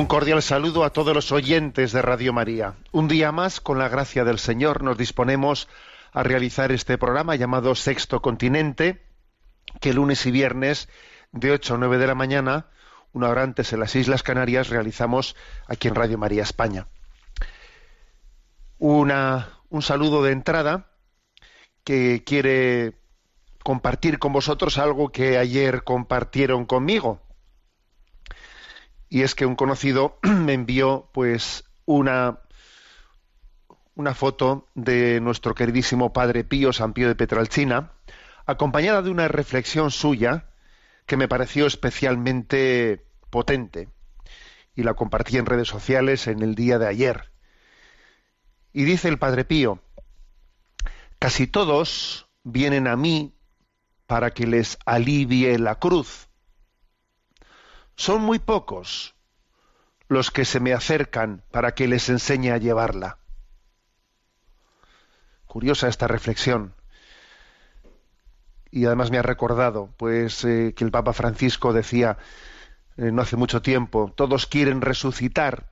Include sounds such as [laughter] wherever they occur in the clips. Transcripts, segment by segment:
Un cordial saludo a todos los oyentes de Radio María. Un día más, con la gracia del Señor, nos disponemos a realizar este programa llamado Sexto Continente, que lunes y viernes de 8 a 9 de la mañana, una hora antes en las Islas Canarias, realizamos aquí en Radio María España. Una, un saludo de entrada que quiere compartir con vosotros algo que ayer compartieron conmigo y es que un conocido [clears throat] me envió pues una una foto de nuestro queridísimo padre Pío San Pío de Petralcina acompañada de una reflexión suya que me pareció especialmente potente y la compartí en redes sociales en el día de ayer. Y dice el padre Pío casi todos vienen a mí para que les alivie la cruz son muy pocos los que se me acercan para que les enseñe a llevarla. Curiosa esta reflexión. Y además me ha recordado, pues, eh, que el Papa Francisco decía eh, no hace mucho tiempo, todos quieren resucitar,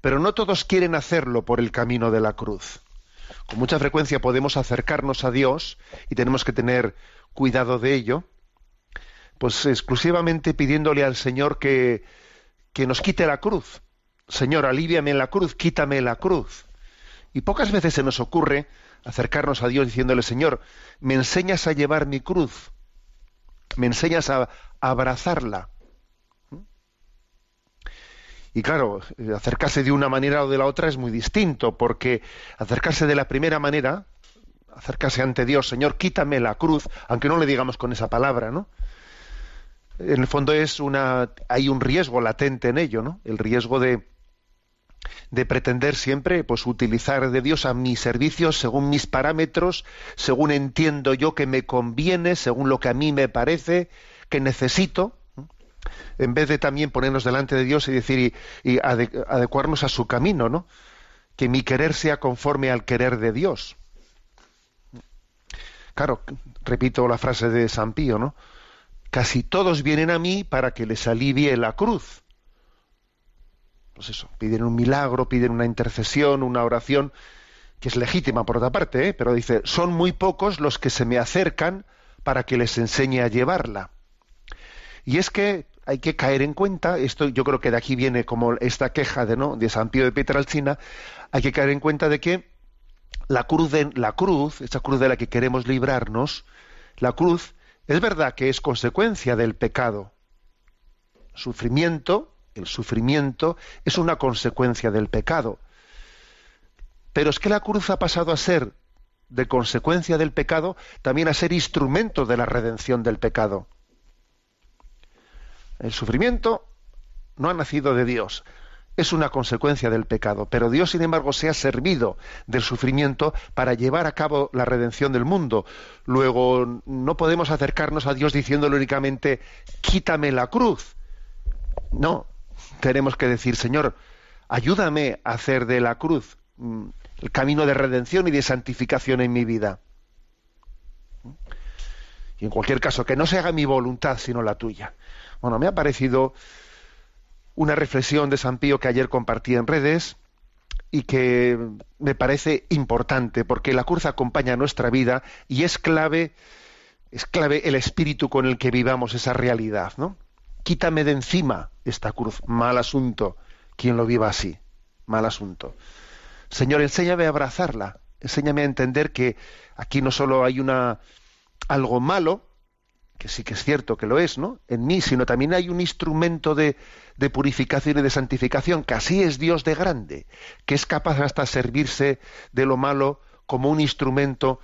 pero no todos quieren hacerlo por el camino de la cruz. Con mucha frecuencia podemos acercarnos a Dios y tenemos que tener cuidado de ello, pues exclusivamente pidiéndole al Señor que, que nos quite la cruz. Señor, aliviame la cruz, quítame la cruz. Y pocas veces se nos ocurre acercarnos a Dios diciéndole, Señor, me enseñas a llevar mi cruz, me enseñas a, a abrazarla. Y claro, acercarse de una manera o de la otra es muy distinto, porque acercarse de la primera manera, acercarse ante Dios, Señor, quítame la cruz, aunque no le digamos con esa palabra, ¿no? En el fondo es una hay un riesgo latente en ello no el riesgo de de pretender siempre pues utilizar de Dios a mi servicio según mis parámetros según entiendo yo que me conviene según lo que a mí me parece que necesito en vez de también ponernos delante de Dios y decir y, y ade- adecuarnos a su camino no que mi querer sea conforme al querer de Dios. Claro repito la frase de San Pío no casi todos vienen a mí para que les alivie la cruz. Pues eso, piden un milagro, piden una intercesión, una oración, que es legítima por otra parte, ¿eh? pero dice, son muy pocos los que se me acercan para que les enseñe a llevarla. Y es que hay que caer en cuenta, esto yo creo que de aquí viene como esta queja de, ¿no? de San Pío de Pietralcina, hay que caer en cuenta de que la cruz, de, la cruz, esa cruz de la que queremos librarnos, la cruz es verdad que es consecuencia del pecado. Sufrimiento, el sufrimiento es una consecuencia del pecado. Pero es que la cruz ha pasado a ser, de consecuencia del pecado, también a ser instrumento de la redención del pecado. El sufrimiento no ha nacido de Dios, es una consecuencia del pecado, pero Dios, sin embargo, se ha servido del sufrimiento para llevar a cabo la redención del mundo. Luego, no podemos acercarnos a Dios diciéndole únicamente, quítame la cruz. No, tenemos que decir, Señor, ayúdame a hacer de la cruz mm, el camino de redención y de santificación en mi vida. Y en cualquier caso, que no se haga mi voluntad sino la tuya. Bueno, me ha parecido una reflexión de San Pío que ayer compartí en redes y que me parece importante porque la cruz acompaña nuestra vida y es clave es clave el espíritu con el que vivamos esa realidad, ¿no? Quítame de encima esta cruz, mal asunto quien lo viva así, mal asunto. Señor, enséñame a abrazarla, enséñame a entender que aquí no solo hay una algo malo, que sí que es cierto que lo es, ¿no? En mí, sino también hay un instrumento de, de purificación y de santificación, que así es Dios de grande, que es capaz hasta servirse de lo malo como un instrumento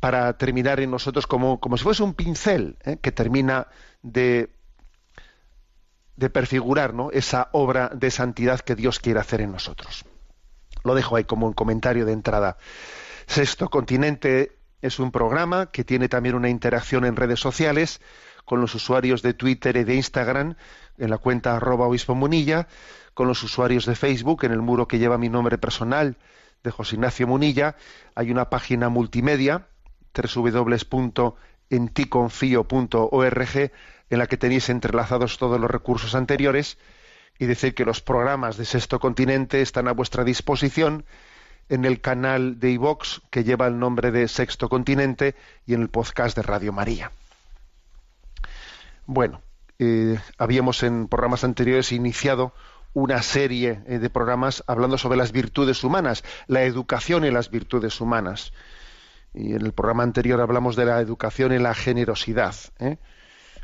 para terminar en nosotros como, como si fuese un pincel ¿eh? que termina de, de perfigurar ¿no? esa obra de santidad que Dios quiere hacer en nosotros. Lo dejo ahí como un comentario de entrada. Sexto Continente es un programa que tiene también una interacción en redes sociales con los usuarios de Twitter y de Instagram en la cuenta arroba obispo Munilla, con los usuarios de Facebook en el muro que lleva mi nombre personal de José Ignacio Munilla. Hay una página multimedia www.enticonfio.org en la que tenéis entrelazados todos los recursos anteriores y decir que los programas de Sexto Continente están a vuestra disposición en el canal de iVox que lleva el nombre de Sexto Continente y en el podcast de Radio María. Bueno, eh, habíamos en programas anteriores iniciado una serie eh, de programas hablando sobre las virtudes humanas, la educación en las virtudes humanas. Y en el programa anterior hablamos de la educación en la generosidad. ¿eh?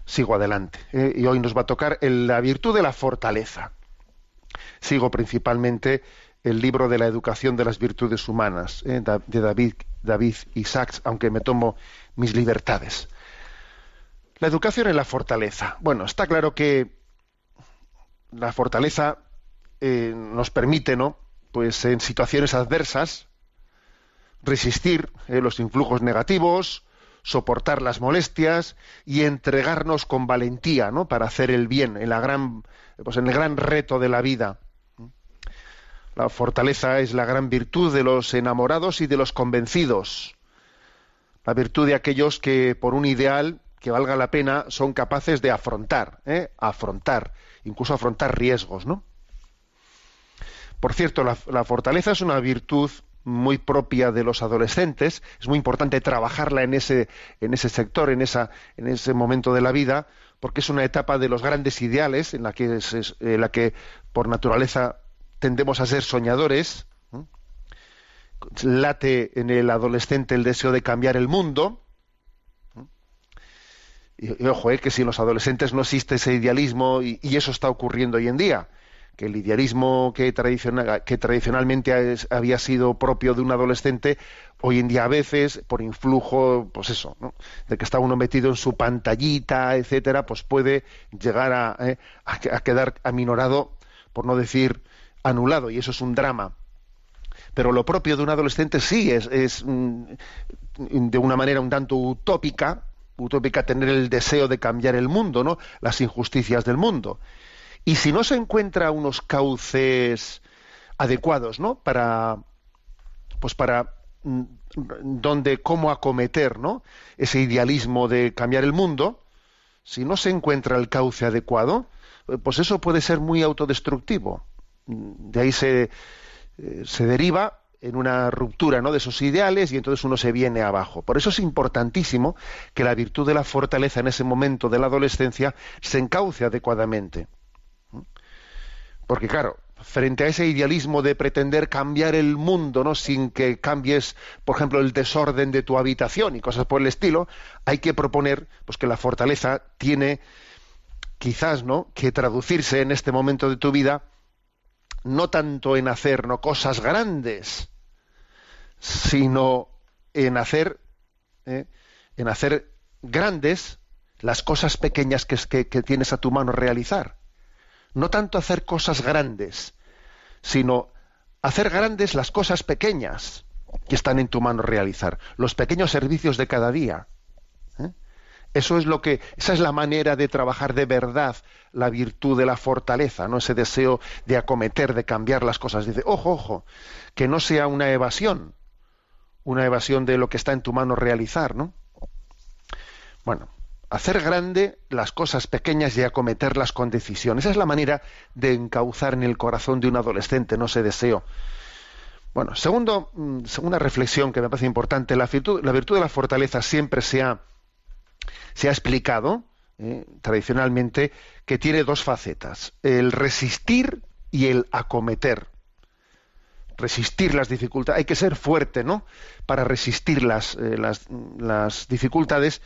Sigo adelante. Y hoy nos va a tocar la virtud de la fortaleza. Sigo principalmente el libro de la educación de las virtudes humanas de David, David Isaacs, aunque me tomo mis libertades. La educación en la fortaleza. Bueno, está claro que la fortaleza eh, nos permite, ¿no? Pues en situaciones adversas resistir eh, los influjos negativos, soportar las molestias y entregarnos con valentía, ¿no? Para hacer el bien en la gran, pues en el gran reto de la vida. La fortaleza es la gran virtud de los enamorados y de los convencidos. La virtud de aquellos que por un ideal que valga la pena son capaces de afrontar, ¿eh? afrontar, incluso afrontar riesgos, ¿no? Por cierto, la, fortaleza es una virtud muy propia de los adolescentes. Es muy importante trabajarla en ese, en ese sector, en, esa, en ese momento de la vida, porque es una etapa de los grandes ideales en la que, es, en la que por naturaleza tendemos a ser soñadores. Late en el adolescente el deseo de cambiar el mundo y, ojo, eh, que si en los adolescentes no existe ese idealismo, y, eso está ocurriendo hoy en día, que el idealismo que, que tradicionalmente había sido propio de un adolescente, hoy en día a veces, por influjo, pues eso, ¿no? de que está uno metido en su pantallita, etcétera, pues puede llegar a, eh, quedar aminorado, por no decir anulado, y eso es un drama. Pero lo propio de un adolescente sí es, es mm, de una manera un tanto utópica, utópica tener el deseo de cambiar el mundo, ¿no? Las injusticias del mundo. Y si no se encuentra unos cauces adecuados, ¿no? Para pues para mm, donde cómo acometer, ¿no? Ese idealismo de cambiar el mundo, si no se encuentra el cauce adecuado, pues eso puede ser muy autodestructivo. De ahí se, eh, se deriva en una ruptura ¿no? de esos ideales y entonces uno se viene abajo. Por eso es importantísimo que la virtud de la fortaleza en ese momento de la adolescencia se encauce adecuadamente. Porque claro, frente a ese idealismo de pretender cambiar el mundo, ¿no? sin que cambies, por ejemplo, el desorden de tu habitación y cosas por el estilo, hay que proponer pues que la fortaleza tiene quizás, ¿no?, que traducirse en este momento de tu vida no tanto en hacer ¿no? cosas grandes, sino en hacer, ¿eh? en hacer grandes las cosas pequeñas que, tienes a tu mano realizar. No tanto hacer cosas grandes, sino hacer grandes las cosas pequeñas que están en tu mano realizar, los pequeños servicios de cada día. ¿eh? Eso es lo que, esa es la manera de trabajar de verdad la virtud de la fortaleza, no ese deseo de acometer, de cambiar las cosas. Dice, ojo, ojo, que no sea una evasión, una evasión de lo que está en tu mano realizar, ¿no? Bueno, hacer grande las cosas pequeñas y acometerlas con decisión. Esa es la manera de encauzar en el corazón de un adolescente, no ese deseo. Bueno, segundo, mm, segunda reflexión que me parece importante, la virtud, la virtud de la fortaleza siempre se ha, se ha explicado eh, tradicionalmente que tiene dos facetas, el resistir y el acometer resistir las dificultades, hay que ser fuerte, ¿no? Para resistir las, eh, las, las dificultades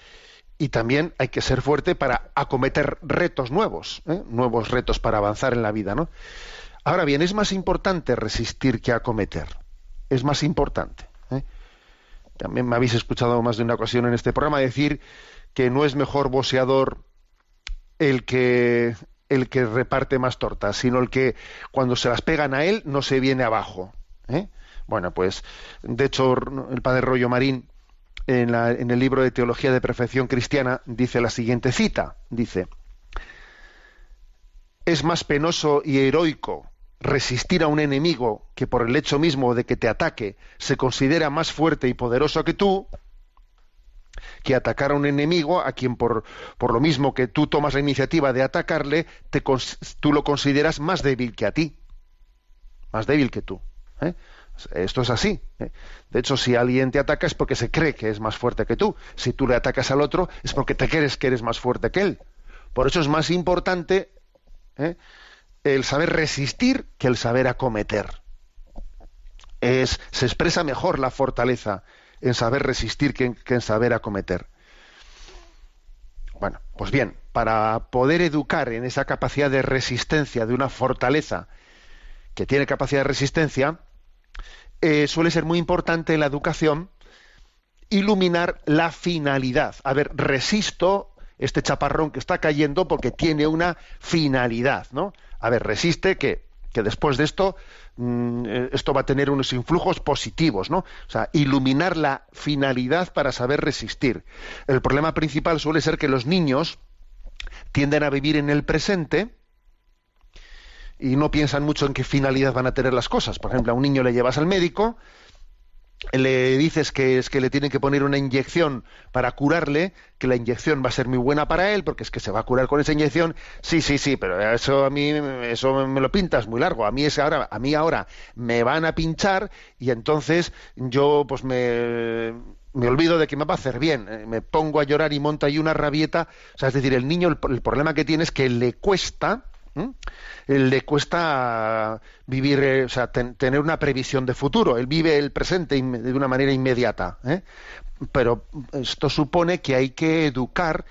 y también hay que ser fuerte para acometer retos nuevos, ¿eh? nuevos retos para avanzar en la vida, ¿no? Ahora bien, es más importante resistir que acometer. Es más importante. ¿eh? También me habéis escuchado más de una ocasión en este programa decir que no es mejor boxeador el que el que reparte más tortas, sino el que cuando se las pegan a él no se viene abajo. ¿Eh? Bueno, pues de hecho el padre Rollo Marín en, la- en el libro de Teología de Perfección Cristiana dice la siguiente cita, dice, es más penoso y heroico resistir a un enemigo que por el hecho mismo de que te ataque se considera más fuerte y poderoso que tú, que atacar a un enemigo a quien por, por lo mismo que tú tomas la iniciativa de atacarle, te tú lo consideras más débil que a ti, más débil que tú. ¿Eh? Esto es así. ¿eh? De hecho, si alguien te ataca es porque se cree que es más fuerte que tú. Si tú le atacas al otro es porque te crees que eres más fuerte que él. Por eso es más importante ¿eh? el saber resistir que el saber acometer. Es, se expresa mejor la fortaleza en saber resistir que en, que en saber acometer. Bueno, pues bien, para poder educar en esa capacidad de resistencia de una fortaleza que tiene capacidad de resistencia, eh, suele ser muy importante en la educación iluminar la finalidad. A ver, resisto este chaparrón que está cayendo porque tiene una finalidad, ¿no? A ver, resiste que, que después de esto mm, eh, esto va a tener unos influjos positivos, ¿no? O sea, iluminar la finalidad para saber resistir. El problema principal suele ser que los niños tienden a vivir en el presente y no piensan mucho en qué finalidad van a tener las cosas. Por ejemplo, a un niño le llevas al médico, le dices que es que le tienen que poner una inyección para curarle, que la inyección va a ser muy buena para él, porque es que se va a curar con esa inyección. Sí, sí, sí, pero eso a mí eso me lo pintas muy largo. A mí es ahora, a mí ahora me van a pinchar y entonces yo pues me me olvido de que me va a hacer bien, eh, me pongo a llorar y monta ahí una rabieta. O sea, es decir, el niño el, el problema que tiene es que le cuesta ¿m? le cuesta vivir, eh, o sea, ten- tener una previsión de futuro. Él vive el presente de una manera inmediata. ¿eh? Pero esto supone que hay que educar,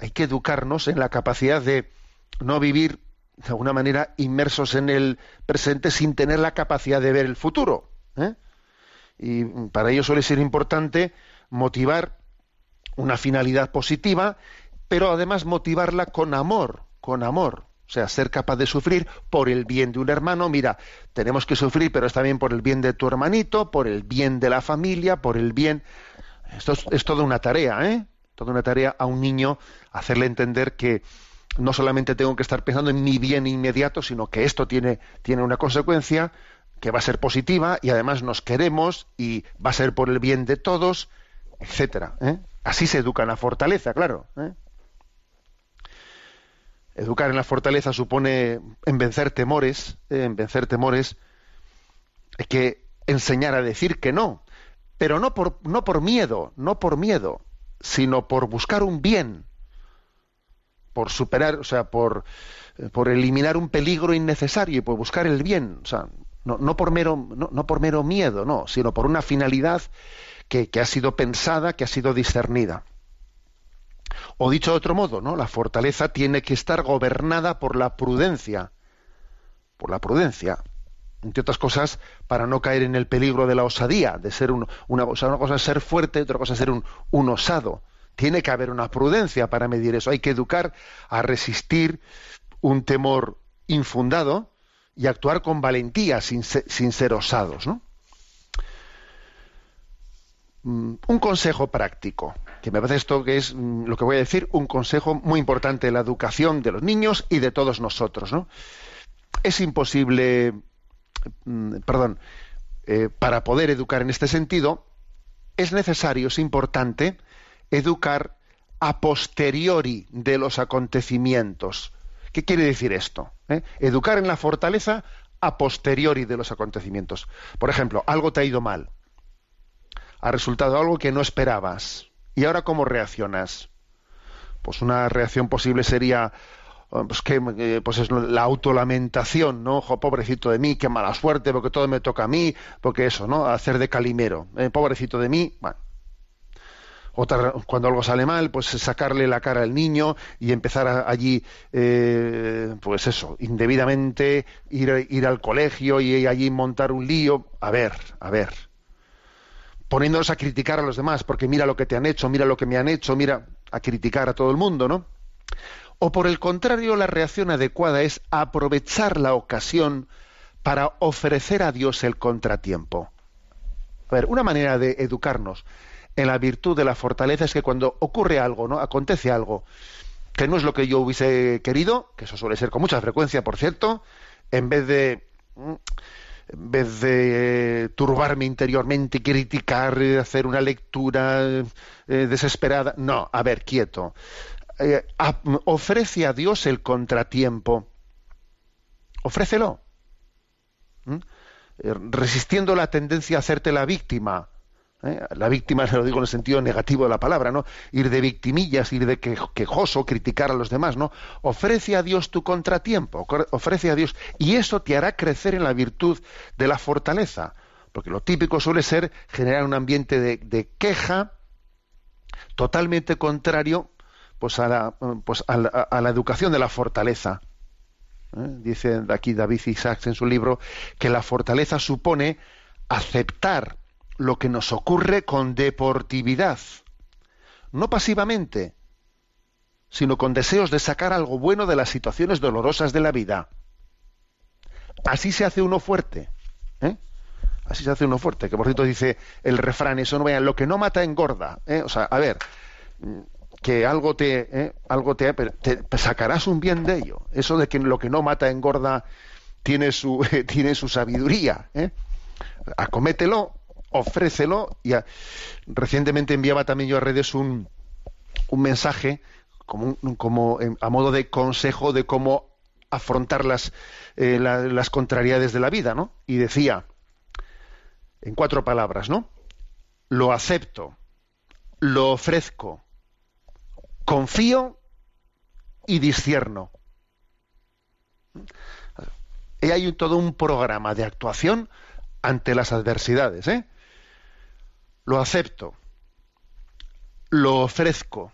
hay que educarnos en la capacidad de no vivir de alguna manera inmersos en el presente sin tener la capacidad de ver el futuro. ¿eh? Y para ello suele ser importante motivar una finalidad positiva, pero además motivarla con amor, con amor. O sea, ser capaz de sufrir por el bien de un hermano. Mira, tenemos que sufrir, pero es también por el bien de tu hermanito, por el bien de la familia, por el bien. Esto es, toda una tarea, ¿eh? Toda una tarea a un niño hacerle entender que no solamente tengo que estar pensando en mi bien inmediato, sino que esto tiene, tiene una consecuencia que va a ser positiva y además nos queremos y va a ser por el bien de todos, etcétera. ¿eh? Así se educa la fortaleza, claro. ¿eh? Educar en la fortaleza supone en vencer temores, eh, en vencer temores, hay que enseñar a decir que no, pero no por, no por miedo, no por miedo, sino por buscar un bien, por superar, o sea, por, eh, por eliminar un peligro innecesario y por buscar el bien, o sea, no, por mero, no, no por mero miedo, no, sino por una finalidad que, que ha sido pensada, que ha sido discernida. O dicho de otro modo, ¿no? La fortaleza tiene que estar gobernada por la prudencia, por la prudencia, entre otras cosas, para no caer en el peligro de la osadía, de ser un- una, cosa es ser fuerte, otra cosa es ser un, osado. Tiene que haber una prudencia para medir eso. Hay que educar a resistir un temor infundado y actuar con valentía sin sin ser osados, ¿no? Mm, Un consejo práctico, que me parece esto que es mm, lo que voy a decir, un consejo muy importante en la educación de los niños y de todos nosotros, ¿no? Es imposible, mm, perdón, eh, para poder educar en este sentido, es necesario, es importante, educar a posteriori de los acontecimientos. ¿Qué quiere decir esto? eh? Educar en la fortaleza a posteriori de los acontecimientos. Por ejemplo, algo te ha ido mal. Ha resultado algo que no esperabas. ¿Y ahora cómo reaccionas? Pues una reacción posible sería pues que eh, pues es la autolamentación, ¿no? Ojo, pobrecito de mí, qué mala suerte, porque todo me toca a mí, porque eso, ¿no? Hacer de calimero, eh, pobrecito de mí, bueno. Cuando algo sale mal, pues sacarle la cara al niño y empezar allí, eh, pues eso, indebidamente ir, ir al colegio y allí montar un lío. A ver, a ver. Poniéndonos a criticar a los demás, porque mira lo que te han hecho, mira lo que me han hecho, mira a criticar a todo el mundo, ¿no? O por el contrario, la reacción adecuada es aprovechar la ocasión para ofrecer a Dios el contratiempo. A ver, una manera de educarnos en la virtud de la fortaleza es que cuando ocurre algo, ¿no? Acontece algo que no es lo que yo hubiese querido, que eso suele ser con mucha frecuencia, por cierto, en vez de mm, en vez de eh, turbarme interiormente, criticar, eh, hacer una lectura eh, desesperada, no, a ver, quieto. Ofrece a Dios el contratiempo. Ofrécelo. ¿Mm? Resistiendo la tendencia a hacerte la víctima. ¿Eh? La víctima, [laughs] lo digo en el sentido negativo de la palabra, ¿no? Ir de victimillas, ir de que- quejoso, criticar a los demás, ¿no? Ofrece a Dios tu contratiempo, ofrece a Dios, y eso te hará crecer en la virtud de la fortaleza. Porque lo típico suele ser generar un ambiente de, queja totalmente contrario pues a la, pues a la, a la educación de la fortaleza. ¿Eh? Dice aquí David Isaacs en su libro que la fortaleza supone aceptar lo que nos ocurre con deportividad, no pasivamente, sino con deseos de sacar algo bueno de las situaciones dolorosas de la vida. Así se hace uno fuerte. ¿eh? Así se hace uno fuerte. Que por cierto dice el refrán, eso no vean, lo que no mata engorda. ¿eh? O sea, a ver, que algo te, ¿eh? algo te, te sacarás un bien de ello. Eso de que lo que no mata engorda tiene su, [laughs] tiene su sabiduría. ¿eh? Acomételo, ofrécelo. Y recientemente enviaba también yo a redes un, un mensaje como, un- como en- a modo de consejo de cómo afrontar las, eh, la- las contrariedades de la vida, ¿no? Y decía, en cuatro palabras, ¿no? Lo acepto, lo ofrezco, confío y discierno. Y hay todo un programa de actuación ante las adversidades, ¿eh? Lo acepto, lo ofrezco,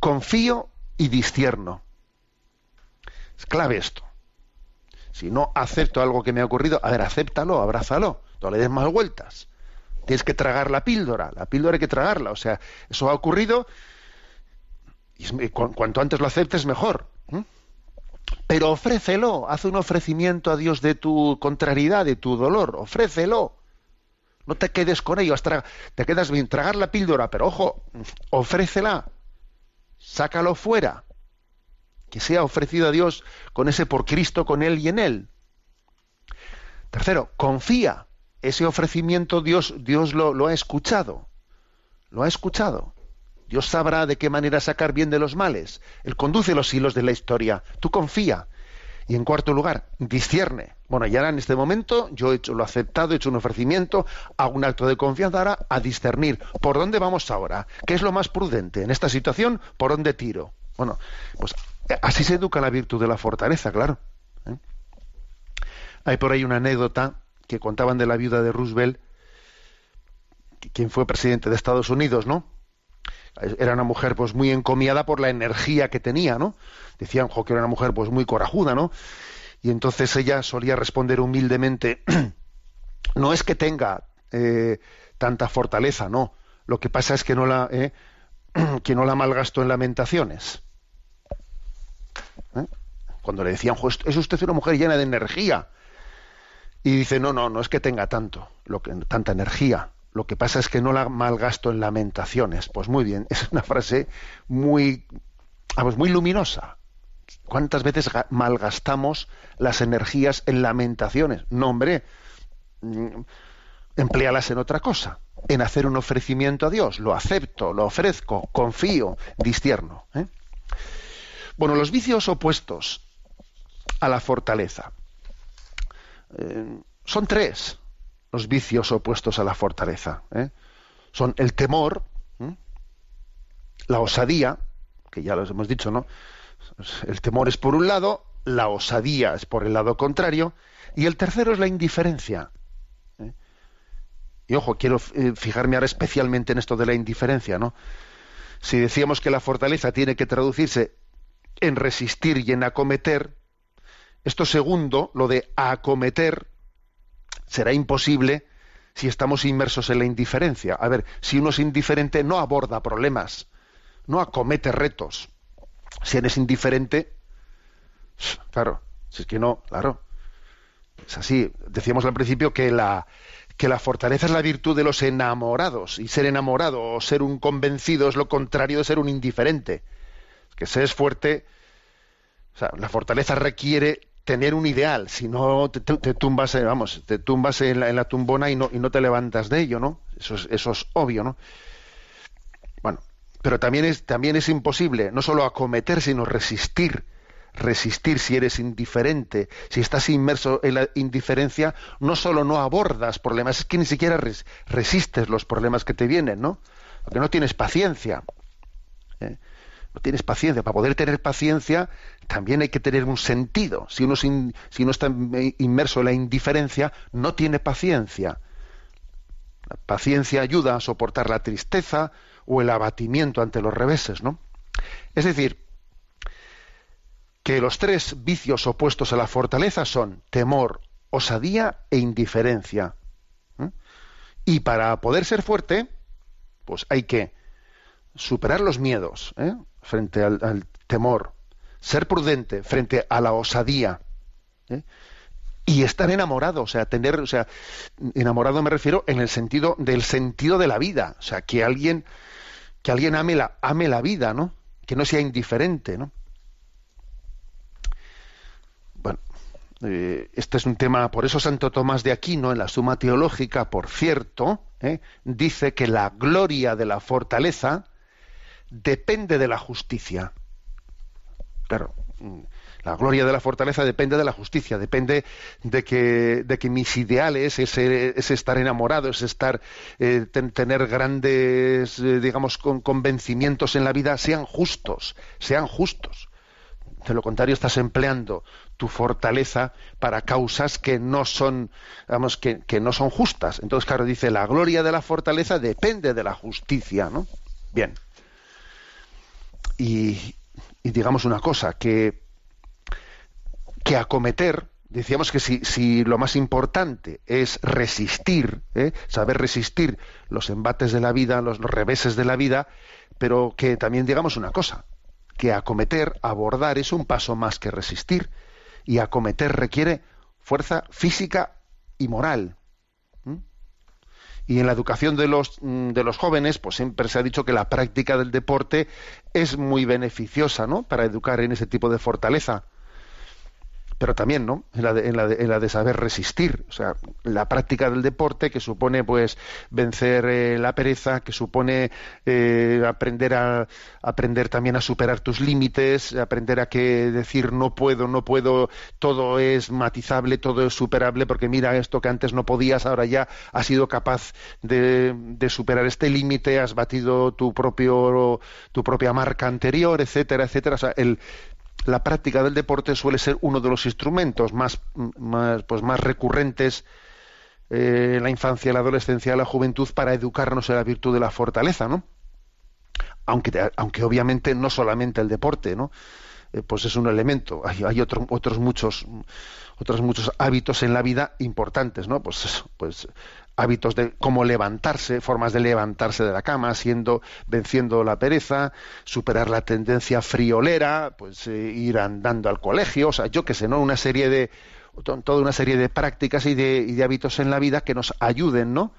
confío y discierno. Es clave esto. Si no acepto algo que me ha ocurrido, a ver, acéptalo, abrázalo, no le des más vueltas. Tienes que tragar la píldora, la píldora hay que tragarla. O sea, eso ha ocurrido y cu- cuanto antes lo aceptes, mejor. ¿eh? Pero ofrécelo, haz un ofrecimiento a Dios de tu contrariedad, de tu dolor, ofrécelo. No te quedes con ello, te quedas bien, tragar la píldora, pero ojo, ofrécela, sácalo fuera, que sea ofrecido a Dios con ese por Cristo, con Él y en Él. Tercero, confía, ese ofrecimiento Dios, Dios lo, lo ha escuchado, lo ha escuchado. Dios sabrá de qué manera sacar bien de los males. Él conduce los hilos de la historia. Tú confía. Y en cuarto lugar, discierne. Bueno, y ahora en este momento yo he hecho lo he aceptado, he hecho un ofrecimiento, hago un acto de confianza ahora a discernir. ¿Por dónde vamos ahora? ¿Qué es lo más prudente? En esta situación, ¿por dónde tiro? Bueno, pues eh, así se educa la virtud de la fortaleza, claro. ¿eh? Hay por ahí una anécdota que contaban de la viuda de Roosevelt, quien fue presidente de Estados Unidos, ¿no? Era una mujer pues muy encomiada por la energía que tenía, ¿no? Decían jo, que era una mujer pues muy corajuda, ¿no? Y entonces ella solía responder humildemente, [clears throat] no es que tenga eh, tanta fortaleza, no. Lo que pasa es que no la eh, [clears throat] que no la malgastó en lamentaciones. ¿Eh? Cuando le decían, "Jo, es usted una mujer llena de energía. Y dice, no, no, no es que tenga tanto, lo que, tanta energía. Lo que pasa es que no la malgasto en lamentaciones. Pues muy bien, [laughs] es una frase muy, vamos, muy luminosa. ¿Cuántas veces ga- malgastamos las energías en lamentaciones? No, hombre, mm, emplealas en otra cosa, en hacer un ofrecimiento a Dios. Lo acepto, lo ofrezco, confío, discierno. ¿eh? Bueno, los vicios opuestos a la fortaleza. Eh, son tres los vicios opuestos a la fortaleza. ¿eh? Son el temor, ¿eh? la osadía, que ya los hemos dicho, ¿no? El temor es por un lado, la osadía es por el lado contrario, y el tercero es la indiferencia. ¿eh? Y ojo, quiero fijarme ahora especialmente en esto de la indiferencia, ¿no? Si decíamos que la fortaleza tiene que traducirse en resistir y en acometer, esto segundo, lo de acometer, será imposible si estamos inmersos en la indiferencia. A ver, si uno es indiferente, no aborda problemas, no acomete retos. Si eres indiferente, claro, si es que no, claro. Es así. Decíamos al principio que la, que la fortaleza es la virtud de los enamorados, y ser enamorado o ser un convencido es lo contrario de ser un indiferente. Que se fuerte, o sea, la fortaleza requiere tener un ideal, si no te, tumbas, eh, vamos, te tumbas en la, en la, tumbona y no, y no te levantas de ello, ¿no? Eso es, eso es obvio, ¿no? Bueno, pero también es, también es imposible no solo acometer, sino resistir. Resistir si eres indiferente, si estás inmerso en la indiferencia, no solo no abordas problemas, es que ni siquiera res, resistes los problemas que te vienen, ¿no? Porque no tienes paciencia. ¿eh? no tienes paciencia. Para poder tener paciencia también hay que tener un sentido. Si uno, está inmerso en la indiferencia, no tiene paciencia. La paciencia ayuda a soportar la tristeza o el abatimiento ante los reveses, ¿no? Es decir, que los tres vicios opuestos a la fortaleza son temor, osadía e indiferencia. ¿eh? Y para poder ser fuerte, pues hay que superar los miedos ¿eh? frente al, temor, ser prudente frente a la osadía ¿eh? y estar enamorado, o sea, tener, o sea, enamorado me refiero en el sentido del sentido de la vida, o sea, que alguien que alguien ame la ame la vida, ¿no? Que no sea indiferente, ¿no? Bueno, eh, este es un tema, por eso Santo Tomás de Aquino, en la Suma Teológica, por cierto, ¿eh? dice que la gloria de la fortaleza depende de la justicia. Claro, la gloria de la fortaleza depende de la justicia, depende de que, de que mis ideales es, es estar enamorado, es estar, eh, ten, tener grandes, eh, digamos, con, convencimientos en la vida, sean justos, sean justos. De lo contrario, estás empleando tu fortaleza para causas que no son, digamos, que, que no son justas. Entonces, claro, dice, la gloria de la fortaleza depende de la justicia, ¿no? Bien. Y, y digamos una cosa, que, que acometer, decíamos que si, si, lo más importante es resistir, ¿eh? saber resistir los embates de la vida, los, los reveses de la vida, pero que también digamos una cosa, que acometer, abordar es un paso más que resistir, y acometer requiere fuerza física y moral. Y en la educación de los, de los jóvenes, pues siempre se ha dicho que la práctica del deporte es muy beneficiosa, ¿no? Para educar en ese tipo de fortaleza. Pero también, ¿no? En la, de, en, la de, en la de saber resistir. O sea, la práctica del deporte que supone, pues, vencer eh, la pereza, que supone eh, aprender a aprender también a superar tus límites, aprender a que decir no puedo, no puedo, todo es matizable, todo es superable, porque mira esto que antes no podías, ahora ya has sido capaz de, de superar este límite, has batido tu propio tu propia marca anterior, etcétera, etcétera. O sea, el la práctica del deporte suele ser uno de los instrumentos más, pues más recurrentes eh, en la infancia, la adolescencia, la juventud para educarnos en la virtud de la fortaleza, ¿no? Aunque, aunque obviamente no solamente el deporte, ¿no? Eh, pues es un elemento. Hay, hay otro, otros muchos otros muchos hábitos en la vida importantes, ¿no? Pues, pues hábitos de cómo levantarse, formas de levantarse de la cama, siendo venciendo la pereza, superar la tendencia friolera, pues eh, ir andando al colegio, o sea, yo qué sé, ¿no? Una serie de toda una serie de prácticas y de, y de hábitos en la vida que nos ayuden, ¿no?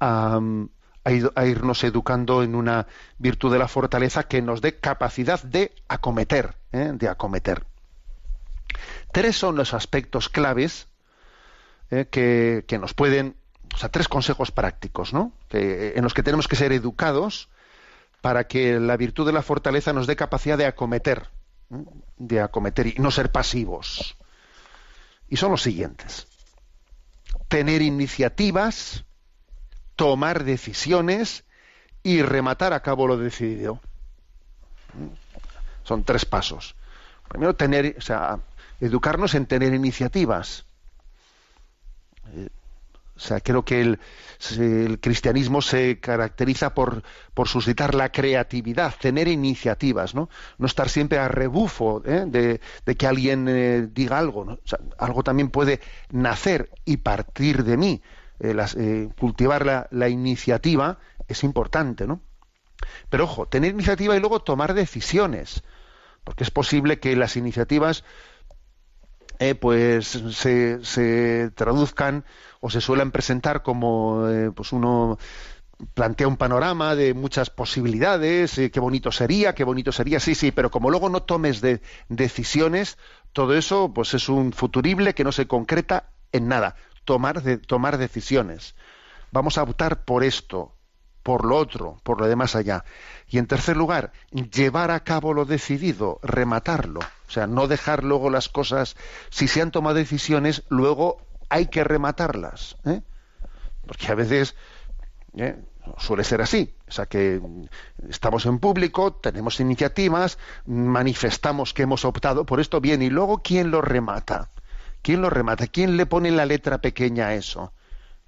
A, a, irnos educando en una virtud de la fortaleza que nos dé capacidad de acometer, ¿eh? de acometer. Tres son los aspectos claves eh, que, que, nos pueden, o sea, tres consejos prácticos, ¿no? Que, en los que tenemos que ser educados para que la virtud de la fortaleza nos dé capacidad de acometer, ¿eh? de acometer y no ser pasivos. Y son los siguientes: tener iniciativas, tomar decisiones y rematar a cabo lo decidido. Son tres pasos. Primero tener, educarnos en tener iniciativas. O sea, creo que el, cristianismo se caracteriza por, por suscitar la creatividad, tener iniciativas, ¿no? No estar siempre a rebufo ¿eh? de, de que alguien eh, diga algo. ¿no? Algo también puede nacer y partir de mí. Eh, cultivar la, la iniciativa es importante, ¿no? Pero ojo, tener iniciativa y luego tomar decisiones, porque es posible que las iniciativas pues se, se traduzcan o se suelen presentar como eh, pues uno plantea un panorama de muchas posibilidades, eh, qué bonito sería, qué bonito sería, sí, sí, pero como luego no tomes de, decisiones, todo eso pues es un futurible que no se concreta en nada. Tomar, de, tomar decisiones. Vamos a optar por esto, por lo otro, por lo de más allá. Y en tercer lugar, llevar a cabo lo decidido, rematarlo. O sea, no dejar luego las cosas, si se han tomado decisiones, luego hay que rematarlas. ¿eh? Porque a veces ¿eh? suele ser así. O sea, que mm, estamos en público, tenemos iniciativas, manifestamos que hemos optado por esto bien, y luego ¿quién lo remata? ¿Quién lo remata? ¿Quién le pone la letra pequeña a eso?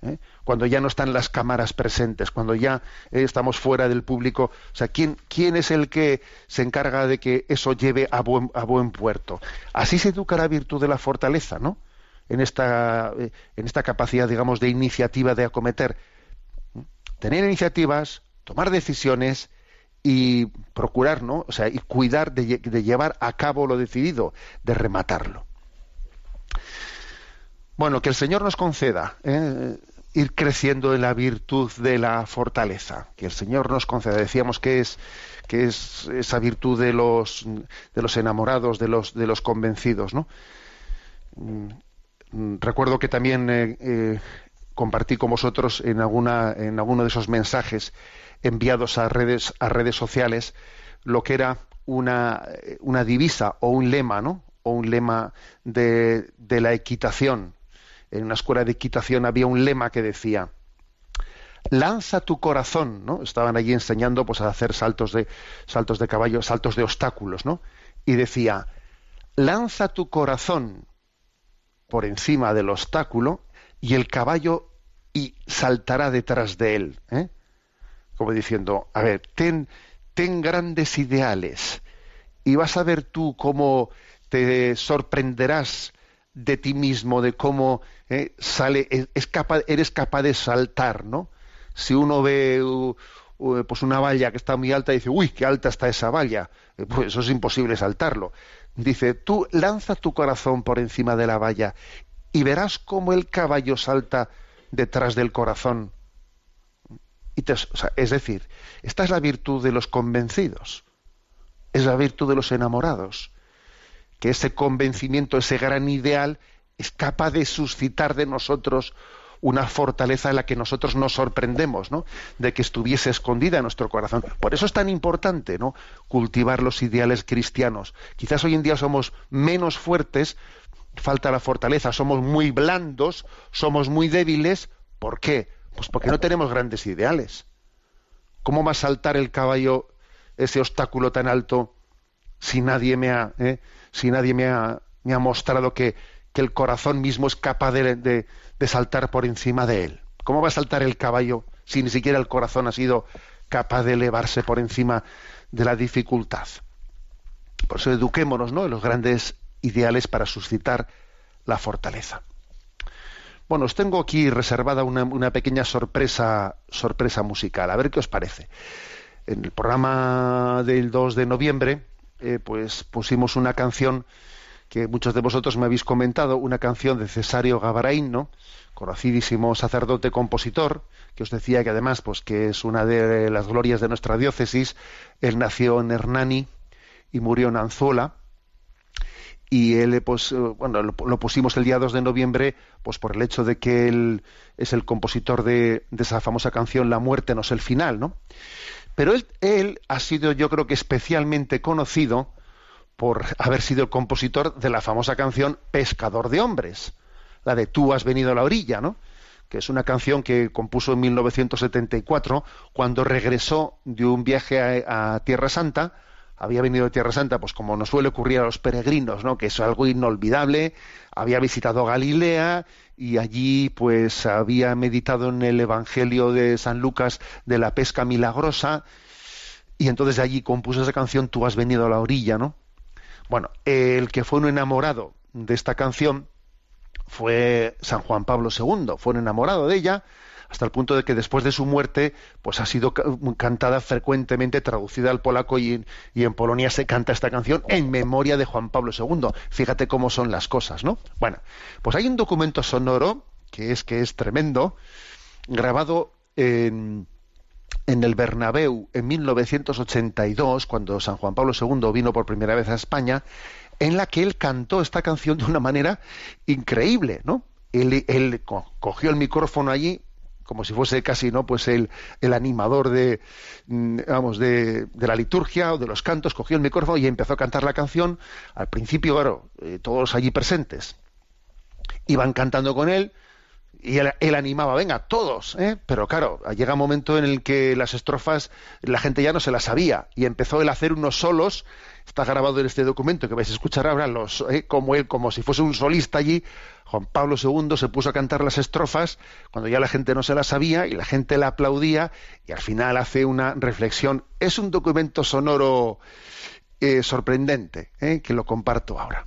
¿eh? cuando ya no están las cámaras presentes, cuando ya eh, estamos fuera del público. O sea, ¿quién, ¿quién es el que se encarga de que eso lleve a buen, a buen puerto? Así se educa la virtud de la fortaleza, ¿no? En esta, eh, en esta capacidad, digamos, de iniciativa de acometer. Tener iniciativas, tomar decisiones y procurar, ¿no? O sea, y cuidar de, lle- de llevar a cabo lo decidido, de rematarlo. Bueno, que el Señor nos conceda ¿eh? ir creciendo en la virtud de la fortaleza. Que el Señor nos conceda. Decíamos que es que es esa virtud de los de los enamorados, de los de los convencidos, ¿no? Mm, Recuerdo que también eh, eh, compartí con vosotros en alguna en alguno de esos mensajes enviados a redes a redes sociales lo que era una, una divisa o un lema, ¿no? O un lema de, de la equitación. En una escuela de equitación había un lema que decía lanza tu corazón, ¿no? Estaban allí enseñando pues a hacer saltos de saltos de caballo, saltos de obstáculos, ¿no? Y decía, lanza tu corazón por encima del obstáculo y el caballo y saltará detrás de él, ¿eh? Como diciendo, a ver, ten ten grandes ideales y vas a ver tú cómo te sorprenderás de ti mismo, de cómo eh, sale, es, capaz, eres capaz de saltar, ¿no? Si uno ve pues una valla que está muy alta y dice, uy, qué alta está esa valla, pues eso es imposible saltarlo. Dice, tú lanza tu corazón por encima de la valla y verás cómo el caballo salta detrás del corazón. Y es decir, esta es la virtud de los convencidos, es la virtud de los enamorados, que ese convencimiento, ese gran ideal, es capaz de suscitar de nosotros una fortaleza en la que nosotros nos sorprendemos, ¿no? De que estuviese escondida en nuestro corazón. Por eso es tan importante, ¿no? Cultivar los ideales cristianos. Quizás hoy en día somos menos fuertes, falta la fortaleza, somos muy blandos, somos muy débiles. ¿Por qué? Pues porque no tenemos grandes ideales. ¿Cómo va a saltar el caballo ese obstáculo tan alto si nadie me ha, eh, si nadie me ha, me ha mostrado que, que el corazón mismo es capaz de, de- saltar por encima de él? ¿Cómo va a saltar el caballo si ni siquiera el corazón ha sido capaz de elevarse por encima de la dificultad? Por eso eduquémonos ¿no? en los grandes ideales para suscitar la fortaleza. Bueno, os tengo aquí reservada una, una pequeña sorpresa, sorpresa musical. A ver qué os parece. En el programa del 2 de noviembre, eh, pues pusimos una canción que muchos de vosotros me habéis comentado, una canción de Cesario Gavarain, ¿no? conocidísimo sacerdote compositor, que os decía que además pues que es una de las glorias de nuestra diócesis. Él nació en Hernani y murió en Anzola y él pues eh, bueno lo, pusimos el día 2 de noviembre pues por el hecho de que él es el compositor de, de esa famosa canción La muerte no es el final no pero él, él ha sido yo creo que especialmente conocido por haber sido el compositor de la famosa canción Pescador de hombres la de Tú has venido a la orilla no que es una canción que compuso en 1974 cuando regresó de un viaje a, Tierra Santa había venido de Tierra Santa, pues como nos suele ocurrir a los peregrinos, ¿no? Que es algo inolvidable. Había visitado Galilea y allí, pues, había meditado en el Evangelio de San Lucas de la pesca milagrosa y entonces allí compuso esa canción Tú has venido a la orilla, ¿no? Bueno, el que fue un enamorado de esta canción fue San Juan Pablo II, fue un enamorado de ella hasta el punto de que después de su muerte pues ha sido ca- cantada frecuentemente, traducida al polaco y, y en Polonia se canta esta canción en memoria de Juan Pablo II. Fíjate cómo son las cosas, ¿no? Bueno, pues hay un documento sonoro que es que es tremendo, grabado en en el Bernabéu en 1982, cuando San Juan Pablo II vino por primera vez a España, en la que él cantó esta canción de una manera increíble, ¿no? Él, él co- cogió el micrófono allí como si fuese casi no pues el, el animador de mm, vamos de, de la liturgia o de los cantos cogió el micrófono y empezó a cantar la canción al principio claro eh, todos allí presentes iban cantando con él y él, animaba, venga, todos, ¿eh? pero claro, llega un momento en el que las estrofas la gente ya no se las sabía y empezó él a hacer unos solos, está grabado en este documento que vais a escuchar ahora, los, ¿eh? como él, como si fuese un solista allí, Juan Pablo II se puso a cantar las estrofas cuando ya la gente no se las sabía y la gente la aplaudía y al final hace una reflexión. Es un documento sonoro eh, sorprendente, ¿eh? que lo comparto ahora.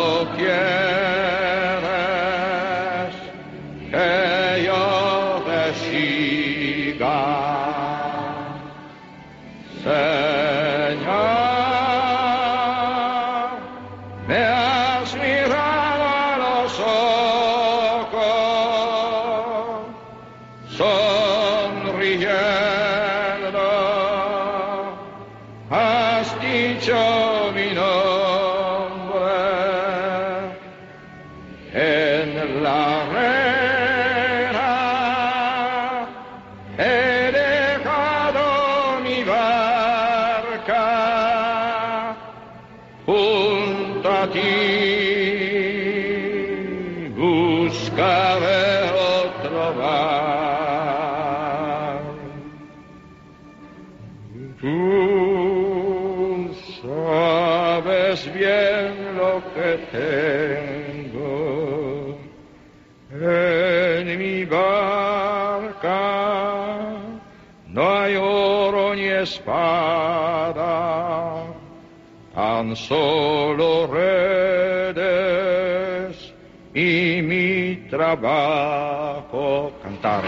sabes bien lo que tengo en mi barca no hay oro ni espada, tan solo redes y mi trabajo cantar.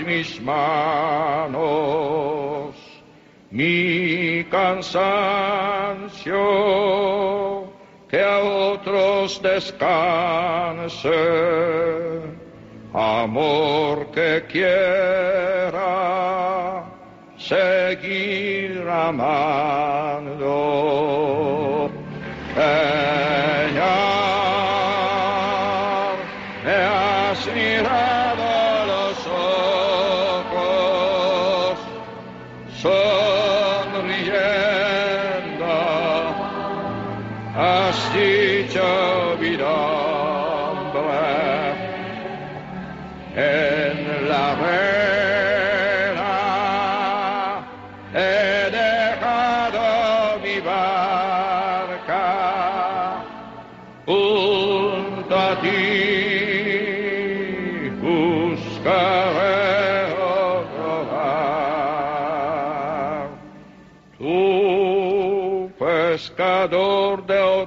Mis manos, mi cansancio, que a otros descanse, amor que quiera seguir amando.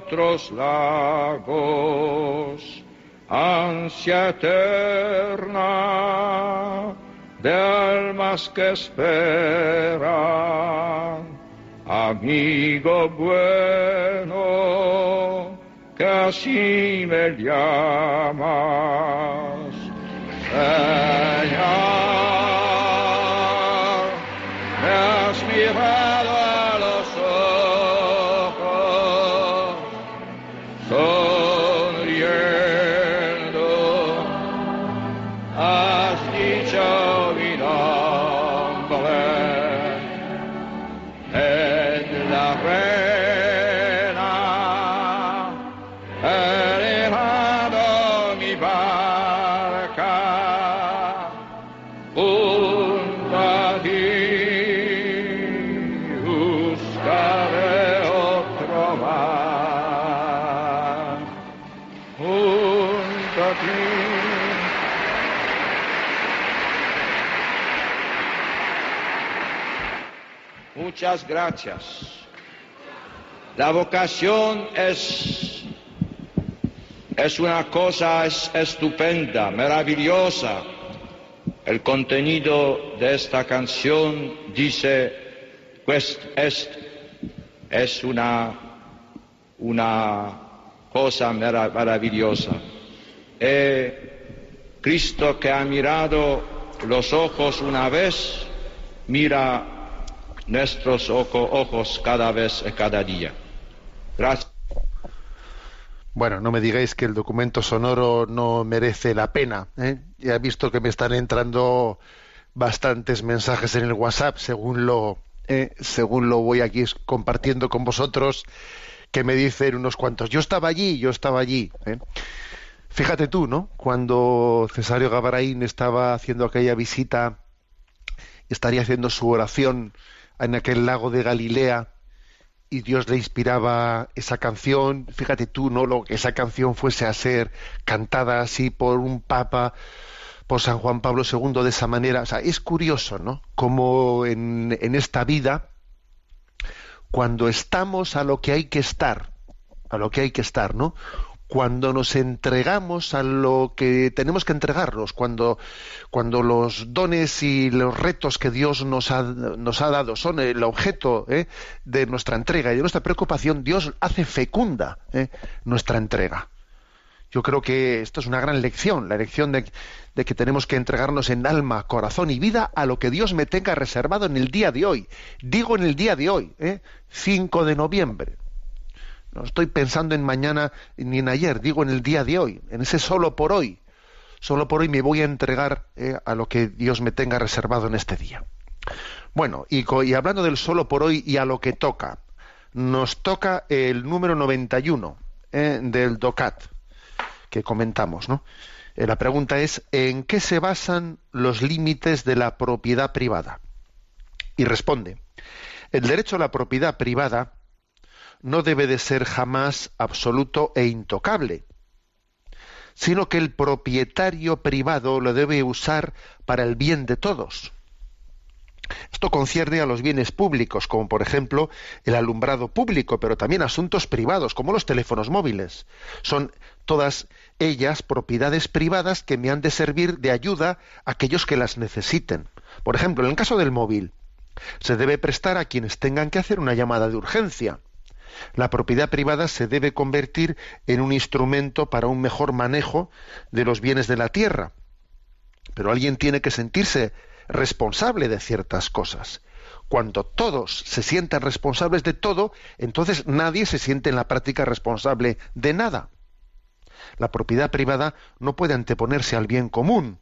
Otros lagos, ansia eterna de almas que esperan, amigo bueno, que así me llamas. Gracias. La vocación es, es una cosa es- estupenda, maravillosa. El contenido de esta canción dice, pues es, es una, una cosa mara- maravillosa. Eh, Cristo que ha mirado los ojos una vez, mira nuestros ojo- ojos cada vez y cada día. Gracias. Bueno, no me digáis que el documento sonoro no merece la pena. ¿eh? Ya he visto que me están entrando bastantes mensajes en el WhatsApp, según lo, eh, según lo voy aquí compartiendo con vosotros, que me dicen unos cuantos. Yo estaba allí, yo estaba allí. ¿eh? Fíjate tú, ¿no? Cuando Cesario Gabaraín estaba haciendo aquella visita, estaría haciendo su oración en aquel lago de Galilea y Dios le inspiraba esa canción. Fíjate tú, ¿no? Lo que esa canción fuese a ser cantada así por un papa, por San Juan Pablo II de esa manera. O sea, es curioso, ¿no? Como en, en esta vida, cuando estamos a lo que hay que estar, a lo que hay que estar, ¿no? Cuando nos entregamos a lo que tenemos que entregarnos, cuando, cuando los dones y los retos que Dios nos ha, nos ha dado son el objeto ¿eh? de nuestra entrega y de nuestra preocupación, Dios hace fecunda ¿eh? nuestra entrega. Yo creo que esto es una gran lección, la lección de, que tenemos que entregarnos en alma, corazón y vida a lo que Dios me tenga reservado en el día de hoy. Digo en el día de hoy, ¿eh? 5 de noviembre. No estoy pensando en mañana ni en ayer, digo en el día de hoy, en ese solo por hoy. Solo por hoy me voy a entregar eh, a lo que Dios me tenga reservado en este día. Bueno, y, hablando del solo por hoy y a lo que toca, nos toca el número 91 eh, del DOCAT que comentamos, ¿no? Eh, la pregunta es ¿en qué se basan los límites de la propiedad privada? Y responde, el derecho a la propiedad privada no debe de ser jamás absoluto e intocable, sino que el propietario privado lo debe usar para el bien de todos. Esto concierne a los bienes públicos, como por ejemplo el alumbrado público, pero también asuntos privados, como los teléfonos móviles. Son todas ellas propiedades privadas que me han de servir de ayuda a aquellos que las necesiten. Por ejemplo, en el caso del móvil, se debe prestar a quienes tengan que hacer una llamada de urgencia. La propiedad privada se debe convertir en un instrumento para un mejor manejo de los bienes de la tierra. Pero alguien tiene que sentirse responsable de ciertas cosas. Cuando todos se sientan responsables de todo, entonces nadie se siente en la práctica responsable de nada. La propiedad privada no puede anteponerse al bien común,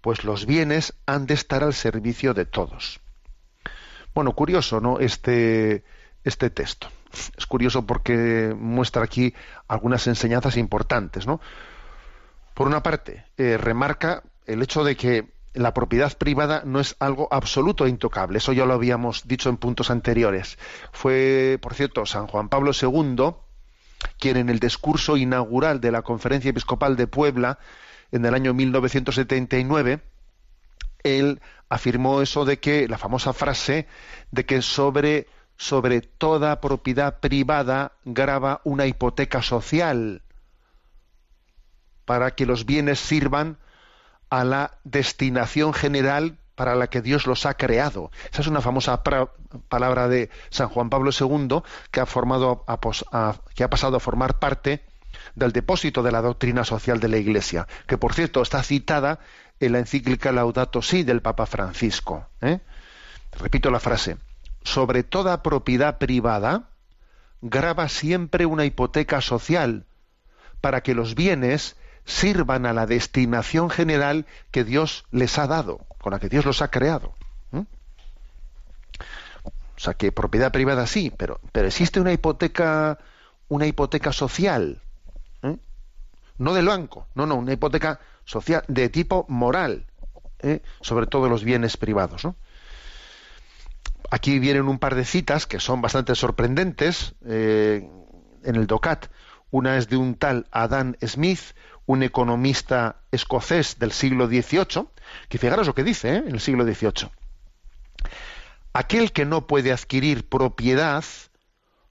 pues los bienes han de estar al servicio de todos. Bueno, curioso, ¿no? Este, este texto. Es curioso porque muestra aquí algunas enseñanzas importantes, ¿no? Por una parte, eh, remarca el hecho de que la propiedad privada no es algo absoluto e intocable. Eso ya lo habíamos dicho en puntos anteriores. Fue, por cierto, San Juan Pablo II quien en el discurso inaugural de la Conferencia Episcopal de Puebla en el año 1979 él afirmó eso de que la famosa frase de que sobre sobre toda propiedad privada grava una hipoteca social para que los bienes sirvan a la destinación general para la que Dios los ha creado. Esa es una famosa palabra de San Juan Pablo II que ha, formado que ha pasado a formar parte del depósito de la doctrina social de la Iglesia, que por cierto está citada en la encíclica Laudato Si del Papa Francisco. ¿eh? Repito la frase: sobre toda propiedad privada grava siempre una hipoteca social para que los bienes sirvan a la destinación general que Dios les ha dado, con la que Dios los ha creado. O sea que propiedad privada sí, pero, pero existe una hipoteca, una hipoteca social, no del banco, no, no, una hipoteca social de tipo moral, ¿eh? sobre todos los bienes privados. ¿no? Aquí vienen un par de citas que son bastante sorprendentes eh, en el DOCAT. Una es de un tal Adam Smith, un economista escocés del siglo XVIII, que fijaros lo que dice ¿eh? en el siglo XVIII. Aquel que no puede adquirir propiedad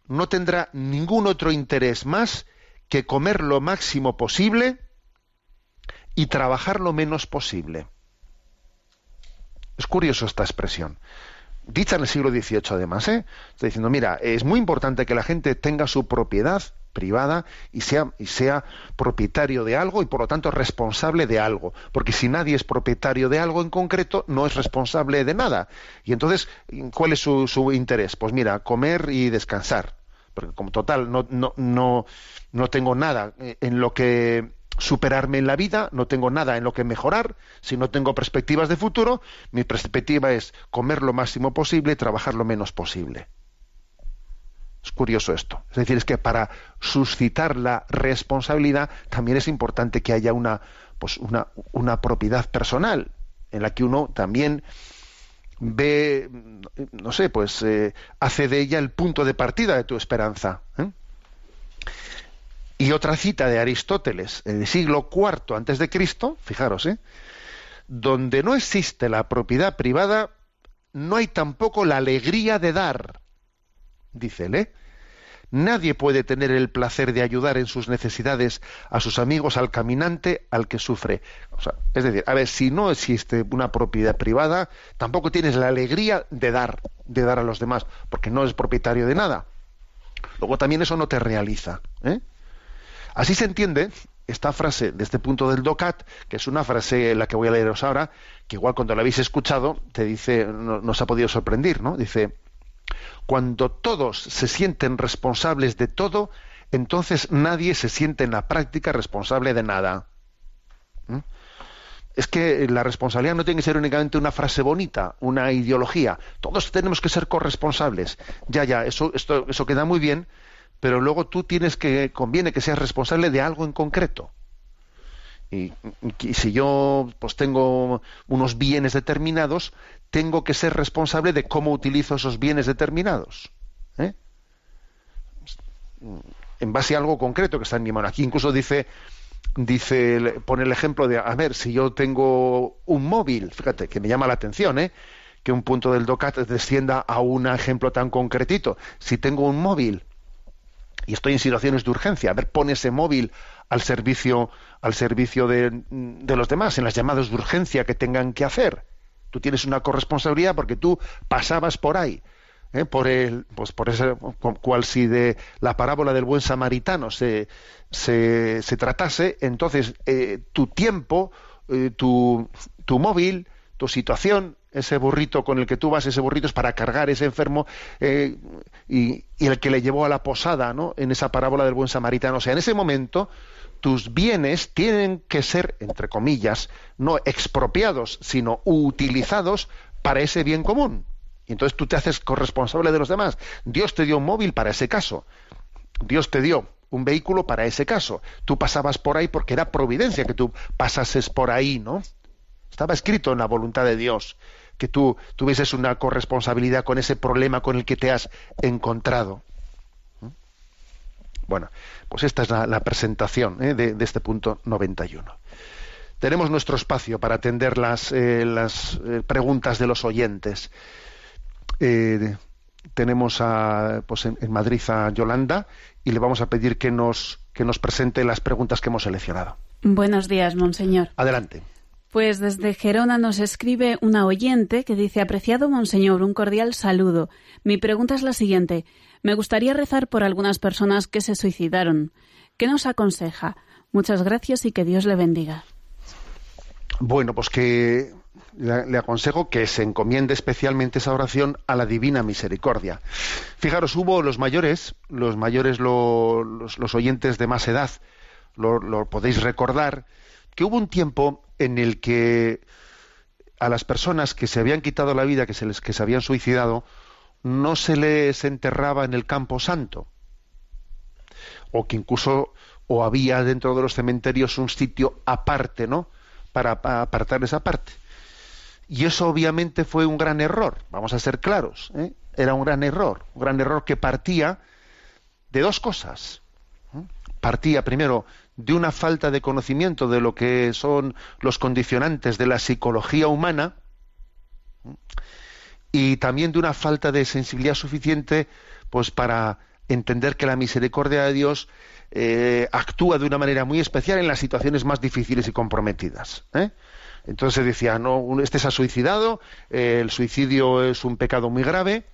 no tendrá ningún otro interés más que comer lo máximo posible y trabajar lo menos posible. Es curioso esta expresión. Dicha en el siglo XVIII, además, ¿eh? está diciendo, mira, es muy importante que la gente tenga su propiedad privada y sea, y sea propietario de algo y por lo tanto responsable de algo. Porque si nadie es propietario de algo en concreto, no es responsable de nada. Y entonces, ¿cuál es su, su interés? Pues mira, comer y descansar. Porque como total, no, no, no, no tengo nada en lo que superarme en la vida, no tengo nada en lo que mejorar, si no tengo perspectivas de futuro, mi perspectiva es comer lo máximo posible trabajar lo menos posible. Es curioso esto. Es decir, es que para suscitar la responsabilidad también es importante que haya una, pues una, una propiedad personal en la que uno también ve, no sé, pues eh, hace de ella el punto de partida de tu esperanza. ¿eh? Y otra cita de Aristóteles, en el siglo IV antes de Cristo, fijaros, ¿eh? donde no existe la propiedad privada, no hay tampoco la alegría de dar, dice él, ¿eh? Nadie puede tener el placer de ayudar en sus necesidades a sus amigos, al caminante, al que sufre. O sea, es decir, a ver, si no existe una propiedad privada, tampoco tienes la alegría de dar, de dar a los demás, porque no es propietario de nada. Luego también eso no te realiza. ¿eh? Así se entiende esta frase de este punto del DOCAT, que es una frase la que voy a leeros ahora, que igual cuando la habéis escuchado te dice, no, nos ha podido sorprender, ¿no? Dice, cuando todos se sienten responsables de todo, entonces nadie se siente en la práctica responsable de nada. ¿Mm? Es que la responsabilidad no tiene que ser únicamente una frase bonita, una ideología. Todos tenemos que ser corresponsables. Ya, ya, eso, esto, eso queda muy bien, pero luego tú tienes que, conviene que seas responsable de algo en concreto. Y, si yo pues tengo unos bienes determinados, tengo que ser responsable de cómo utilizo esos bienes determinados. ¿eh? En base a algo concreto que está en mi mano. Aquí incluso dice, dice, pone el ejemplo de, a ver, si yo tengo un móvil, fíjate, que me llama la atención, ¿eh? que un punto del DOCAT descienda a un ejemplo tan concretito. Si tengo un móvil y estoy en situaciones de urgencia, a ver, pone ese móvil al servicio, al servicio de, de, los demás, en las llamadas de urgencia que tengan que hacer. Tú tienes una corresponsabilidad porque tú pasabas por ahí, ¿eh? por el, pues por ese, cual si de la parábola del buen samaritano se, se, se tratase, entonces eh, tu tiempo, eh, tu, tu móvil, tu situación, ese burrito con el que tú vas, ese burrito es para cargar ese enfermo eh, y, y, el que le llevó a la posada, ¿no? En esa parábola del buen samaritano. O sea, en ese momento tus bienes tienen que ser, entre comillas, no expropiados, sino utilizados para ese bien común. Y entonces tú te haces corresponsable de los demás. Dios te dio un móvil para ese caso. Dios te dio un vehículo para ese caso. Tú pasabas por ahí porque era providencia que tú pasases por ahí, ¿no? Estaba escrito en la voluntad de Dios que tú tuvieses una corresponsabilidad con ese problema con el que te has encontrado. Bueno, pues esta es la, la presentación ¿eh? de, de, este punto 91. Tenemos nuestro espacio para atender las, eh, las eh, preguntas de los oyentes. tenemos a, pues en, en Madrid a Yolanda y le vamos a pedir que nos, que nos presente las preguntas que hemos seleccionado. Buenos días, monseñor. Adelante. Pues desde Gerona nos escribe una oyente que dice Apreciado Monseñor, un cordial saludo. Mi pregunta es la siguiente. Me gustaría rezar por algunas personas que se suicidaron. ¿Qué nos aconseja? Muchas gracias y que Dios le bendiga. Bueno, pues que le, aconsejo que se encomiende especialmente esa oración a la divina misericordia. Fijaros, hubo los mayores, los mayores, lo- los, los oyentes de más edad, lo podéis recordar, que hubo un tiempo en el que a las personas que se habían quitado la vida, que se les que se habían suicidado, no se les enterraba en el campo santo, o que incluso o había dentro de los cementerios un sitio aparte, ¿no? Para, para apartar esa parte. Y eso obviamente fue un gran error, vamos a ser claros, ¿eh? era un gran error, un gran error que partía de dos cosas. ¿eh? Partía primero de una falta de conocimiento de lo que son los condicionantes de la psicología humana y también de una falta de sensibilidad suficiente pues para entender que la misericordia de Dios eh, actúa de una manera muy especial en las situaciones más difíciles y comprometidas. ¿eh? Entonces se decía, no, este se ha suicidado, el suicidio es un pecado muy grave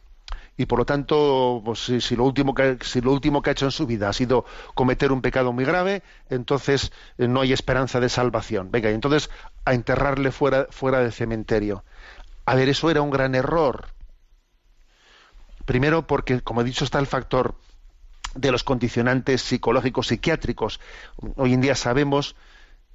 y por lo tanto, pues, si, si lo último que, ha hecho en su vida ha sido cometer un pecado muy grave, entonces eh, no hay esperanza de salvación. Venga, y entonces a enterrarle fuera, fuera del cementerio. A ver, eso era un gran error. Primero porque, como he dicho, está el factor de los condicionantes psicológicos psiquiátricos. Hoy en día sabemos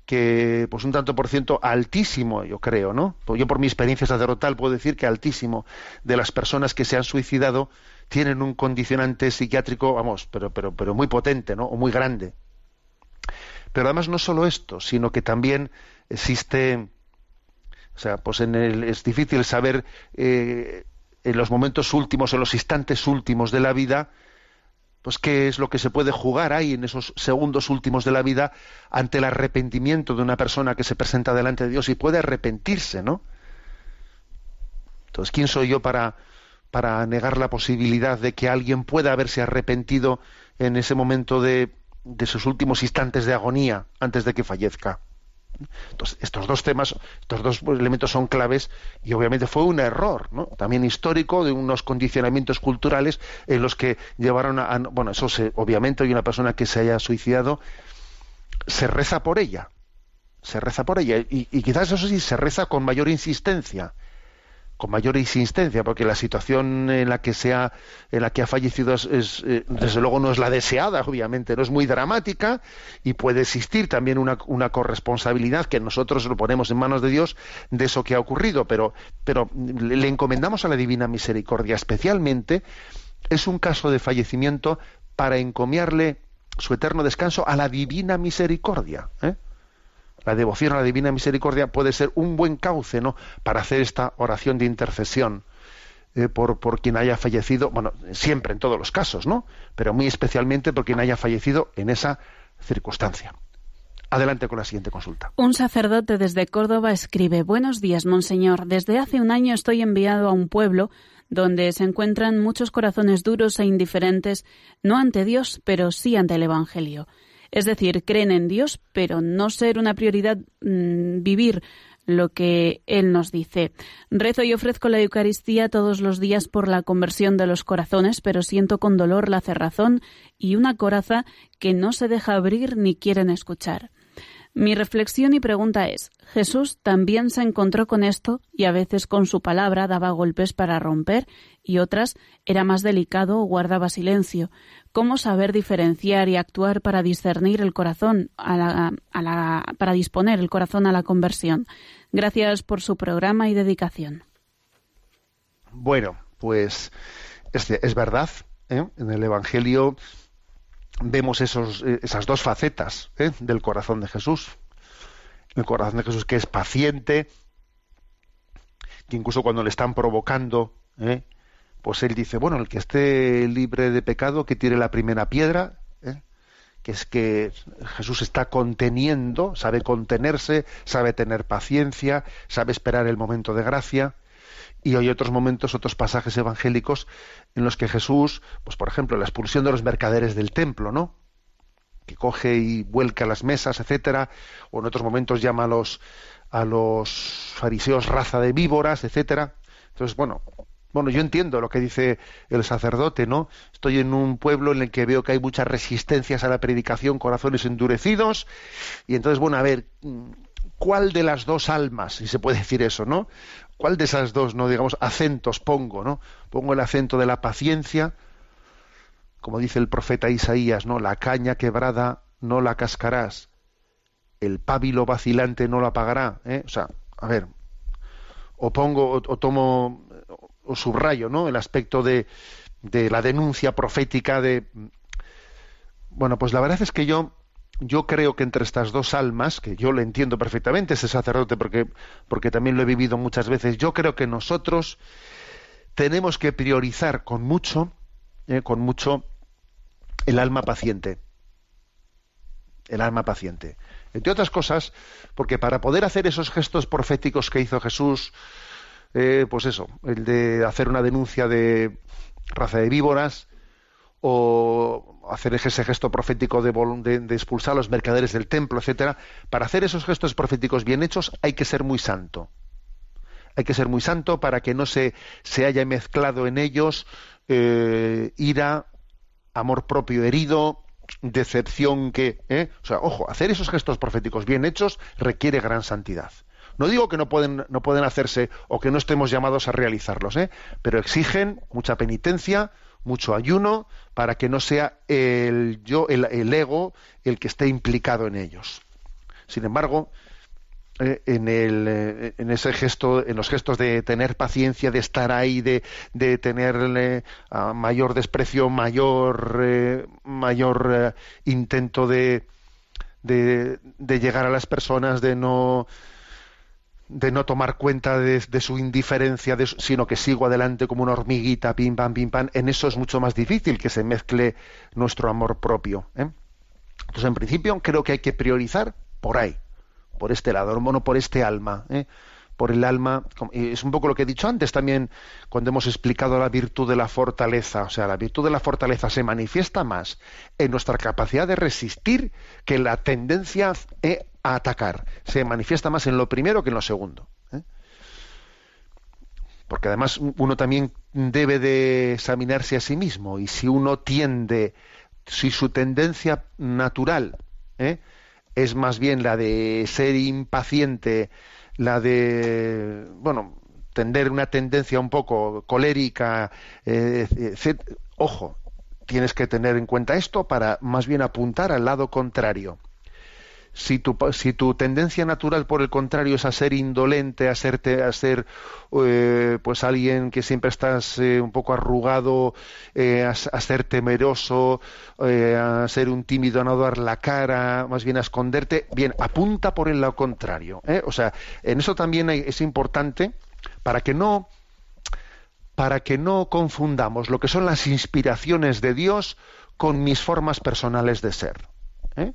que pues un tanto por ciento altísimo, yo creo, ¿no? Pues yo por mi experiencia sacerdotal puedo decir que altísimo de las personas que se han suicidado tienen un condicionante psiquiátrico, vamos, pero pero pero muy potente, ¿no? O muy grande. Pero además no solo esto, sino que también existe o sea, pues en el, es difícil saber eh, en los momentos últimos, en los instantes últimos de la vida, pues qué es lo que se puede jugar ahí en esos segundos últimos de la vida ante el arrepentimiento de una persona que se presenta delante de Dios y puede arrepentirse, ¿no? Entonces, ¿quién soy yo para, para negar la posibilidad de que alguien pueda haberse arrepentido en ese momento de, de sus últimos instantes de agonía antes de que fallezca? Entonces, estos dos temas, estos dos elementos son claves y obviamente fue un error, ¿no? También histórico de unos condicionamientos culturales en los que llevaron a, bueno, eso se, obviamente hay una persona que se haya suicidado, se reza por ella, se reza por ella y, y quizás eso sí se reza con mayor insistencia, con mayor insistencia, porque la situación en la que se ha, en la que ha fallecido es, es, eh, desde luego no es la deseada, obviamente, no es muy dramática y puede existir también una, una corresponsabilidad que nosotros lo ponemos en manos de Dios de eso que ha ocurrido, pero, pero le, le encomendamos a la divina misericordia, especialmente es un caso de fallecimiento para encomiarle su eterno descanso a la divina misericordia. ¿eh? La devoción a la divina misericordia puede ser un buen cauce ¿no? para hacer esta oración de intercesión eh, por, por quien haya fallecido, bueno, siempre en todos los casos, ¿no? Pero muy especialmente por quien haya fallecido en esa circunstancia. Adelante con la siguiente consulta. Un sacerdote desde Córdoba escribe Buenos días, Monseñor. Desde hace un año estoy enviado a un pueblo donde se encuentran muchos corazones duros e indiferentes, no ante Dios, pero sí ante el Evangelio. Es decir, creen en Dios, pero no ser una prioridad mm, vivir lo que Él nos dice. Rezo y ofrezco la Eucaristía todos los días por la conversión de los corazones, pero siento con dolor la cerrazón y una coraza que no se deja abrir ni quieren escuchar. Mi reflexión y pregunta es, Jesús también se encontró con esto y a veces con su palabra daba golpes para romper y otras era más delicado o guardaba silencio. ¿Cómo saber diferenciar y actuar para discernir el corazón, a la, para disponer el corazón a la conversión? Gracias por su programa y dedicación. Bueno, pues es, es verdad, ¿eh? en el Evangelio vemos esos, eh, esas dos facetas ¿eh? del corazón de Jesús. El corazón de Jesús que es paciente, que incluso cuando le están provocando, ¿eh? pues él dice, bueno, el que esté libre de pecado, que tire la primera piedra, ¿eh? que es que Jesús está conteniendo, sabe contenerse, sabe tener paciencia, sabe esperar el momento de gracia. Y hay otros momentos, otros pasajes evangélicos en los que Jesús, pues por ejemplo, la expulsión de los mercaderes del templo, ¿no? Que coge y vuelca las mesas, etcétera, o en otros momentos llama a los a los fariseos raza de víboras, etcétera. Entonces, bueno, bueno, yo entiendo lo que dice el sacerdote, ¿no? Estoy en un pueblo en el que veo que hay muchas resistencias a la predicación, corazones endurecidos, y entonces, bueno, a ver, ¿cuál de las dos almas, si se puede decir eso, ¿no? ¿Cuál de esas dos, no digamos, acentos pongo, ¿no? Pongo el acento de la paciencia, como dice el profeta Isaías, ¿no? La caña quebrada no la cascarás, el pábilo vacilante no la apagará, ¿eh? O sea, a ver, o pongo o, o tomo o subrayo, ¿no? El aspecto de, de la denuncia profética de bueno, pues la verdad es que yo yo creo que entre estas dos almas, que yo le entiendo perfectamente ese sacerdote porque, porque también lo he vivido muchas veces, yo creo que nosotros tenemos que priorizar con mucho, eh, con mucho, el alma paciente. El alma paciente. Entre otras cosas, porque para poder hacer esos gestos proféticos que hizo Jesús, eh, pues eso, el de hacer una denuncia de raza de víboras, o hacer ese gesto profético de, de, de, expulsar a los mercaderes del templo, etcétera, para hacer esos gestos proféticos bien hechos hay que ser muy santo. Hay que ser muy santo para que no se, se haya mezclado en ellos eh, ira, amor propio herido, decepción que, ¿eh? o sea, ojo, hacer esos gestos proféticos bien hechos requiere gran santidad. No digo que no pueden, no pueden hacerse o que no estemos llamados a realizarlos, ¿eh? pero exigen mucha penitencia, mucho ayuno para que no sea el yo, el, ego, el que esté implicado en ellos. Sin embargo, eh, en, el, eh, en ese gesto, en los gestos de tener paciencia, de estar ahí, de, de tener mayor desprecio, mayor, eh, mayor intento de, de llegar a las personas, de no de no tomar cuenta de, su indiferencia, de, sino que sigo adelante como una hormiguita, pim pam, pim pam, en eso es mucho más difícil que se mezcle nuestro amor propio. ¿eh? Entonces, en principio, creo que hay que priorizar por ahí, por este lado, no por este alma. ¿eh? Por el alma, es un poco lo que he dicho antes también cuando hemos explicado la virtud de la fortaleza, o sea, la virtud de la fortaleza se manifiesta más en nuestra capacidad de resistir que la tendencia eh, a atacar, se manifiesta más en lo primero que en lo segundo. ¿eh? Porque además uno también debe de examinarse a sí mismo y si uno tiende, si su tendencia natural ¿eh? es más bien la de ser impaciente, la de, bueno, tender una tendencia un poco colérica, eh, etc. ojo, tienes que tener en cuenta esto para más bien apuntar al lado contrario. Si tu, si tu tendencia natural, por el contrario, es a ser indolente, a, serte, a ser eh, pues alguien que siempre estás eh, un poco arrugado, eh, a, ser temeroso, a ser un tímido, a no dar la cara, más bien a esconderte, bien, apunta por el lado contrario. O sea, en eso también es importante para que no para que no confundamos lo que son las inspiraciones de Dios con mis formas personales de ser. ¿eh?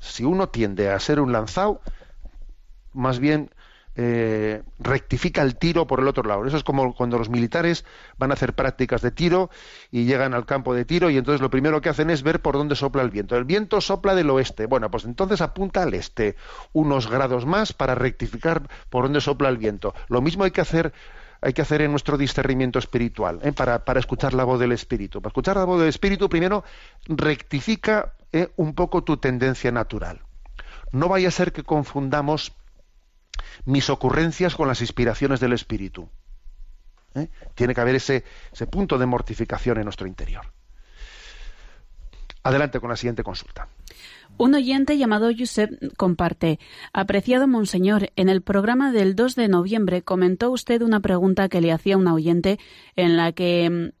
Si uno tiende a ser un lanzado, más bien eh, rectifica el tiro por el otro lado. Eso es como cuando los militares van a hacer prácticas de tiro y llegan al campo de tiro y entonces lo primero que hacen es ver por dónde sopla el viento. El viento sopla del oeste. Bueno, pues entonces apunta al este unos grados más para rectificar por dónde sopla el viento. Lo mismo hay que hacer hay que hacer en nuestro discernimiento espiritual, ¿eh? para, para, escuchar la voz del Espíritu. Para escuchar la voz del Espíritu, primero rectifica un poco tu tendencia natural. No vaya a ser que confundamos mis ocurrencias con las inspiraciones del Espíritu. ¿eh? Tiene que haber ese, ese punto de mortificación en nuestro interior. Adelante con la siguiente consulta. Un oyente llamado Josep comparte, apreciado Monseñor, en el programa del 2 de noviembre comentó usted una pregunta que le hacía una oyente en la que di,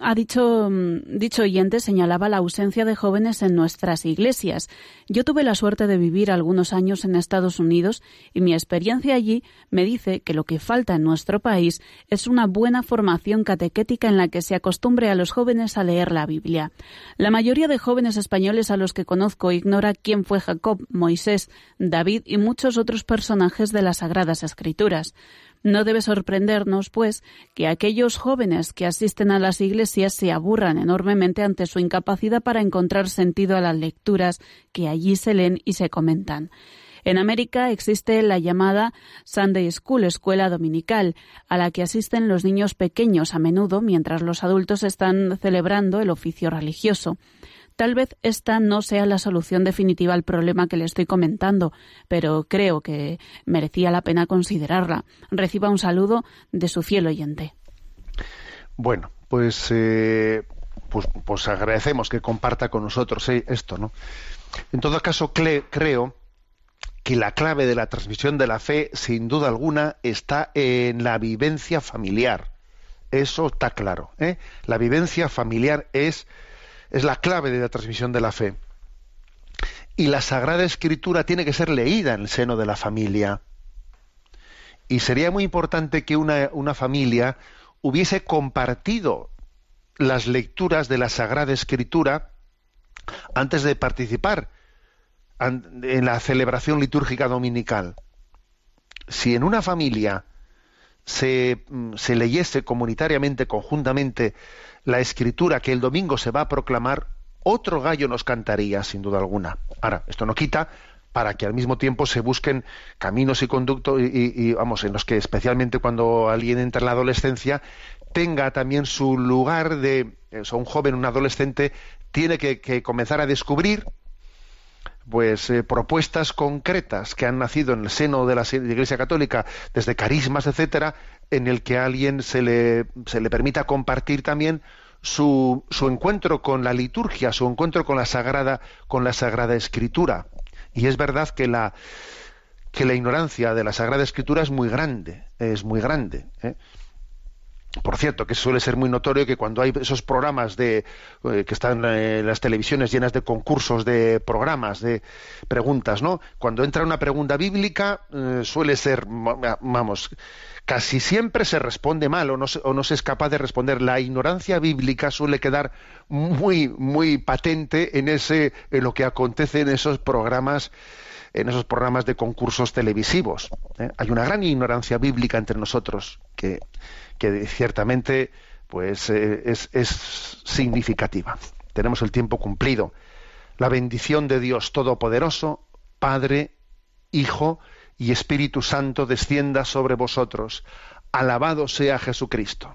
ha dicho, dicho oyente señalaba la ausencia de jóvenes en nuestras iglesias. Yo tuve la suerte de vivir algunos años en Estados Unidos y mi experiencia allí me dice que lo que falta en nuestro país es una buena formación catequética en la que se acostumbre a los jóvenes a leer la Biblia. La mayoría de jóvenes españoles a los que conozco ignora quién fue Jacob, Moisés, David y muchos otros personajes de las Sagradas Escrituras. No debe sorprendernos, pues, que aquellos jóvenes que asisten a las iglesias se aburran enormemente ante su incapacidad para encontrar sentido a las lecturas que allí se leen y se comentan. En América existe la llamada Sunday School, escuela dominical, a la que asisten los niños pequeños a menudo mientras los adultos están celebrando el oficio religioso. Tal vez esta no sea la solución definitiva al problema que le estoy comentando, pero creo que merecía la pena considerarla. Reciba un saludo de su fiel oyente. Bueno, pues, eh, pues, pues, agradecemos que comparta con nosotros eh, esto, ¿no? En todo caso, creo que la clave de la transmisión de la fe, sin duda alguna, está en la vivencia familiar. Eso está claro. ¿eh? La vivencia familiar es, es la clave de la transmisión de la fe. Y la Sagrada Escritura tiene que ser leída en el seno de la familia. Y sería muy importante que una, una familia hubiese compartido las lecturas de la Sagrada Escritura antes de participar en la celebración litúrgica dominical. Si en una familia se, mm, se, leyese comunitariamente, conjuntamente, la escritura que el domingo se va a proclamar, otro gallo nos cantaría, sin duda alguna. Ahora, esto no quita para que al mismo tiempo se busquen caminos y conductos y, vamos en los que especialmente cuando alguien entra en la adolescencia tenga también su lugar de o un joven un adolescente tiene que comenzar a descubrir pues eh, propuestas concretas que han nacido en el seno de la Iglesia Católica desde carismas etcétera en el que a alguien se le, se le permita compartir también su, su encuentro con la liturgia su encuentro con la sagrada con la sagrada escritura y es verdad que la que la ignorancia de la sagrada escritura es muy grande es muy grande ¿eh? Por cierto, que suele ser muy notorio que cuando hay esos programas de eh, que están en las televisiones llenas de concursos de programas de preguntas, ¿no? Cuando entra una pregunta bíblica eh, suele ser, vamos, casi siempre se responde mal o no, se, o no se es capaz de responder. La ignorancia bíblica suele quedar muy muy patente en ese en lo que acontece en esos programas en esos programas de concursos televisivos. ¿eh? Hay una gran ignorancia bíblica entre nosotros que que ciertamente pues eh, es, es significativa. Tenemos el tiempo cumplido. La bendición de Dios Todopoderoso, Padre, Hijo y Espíritu Santo descienda sobre vosotros. Alabado sea Jesucristo.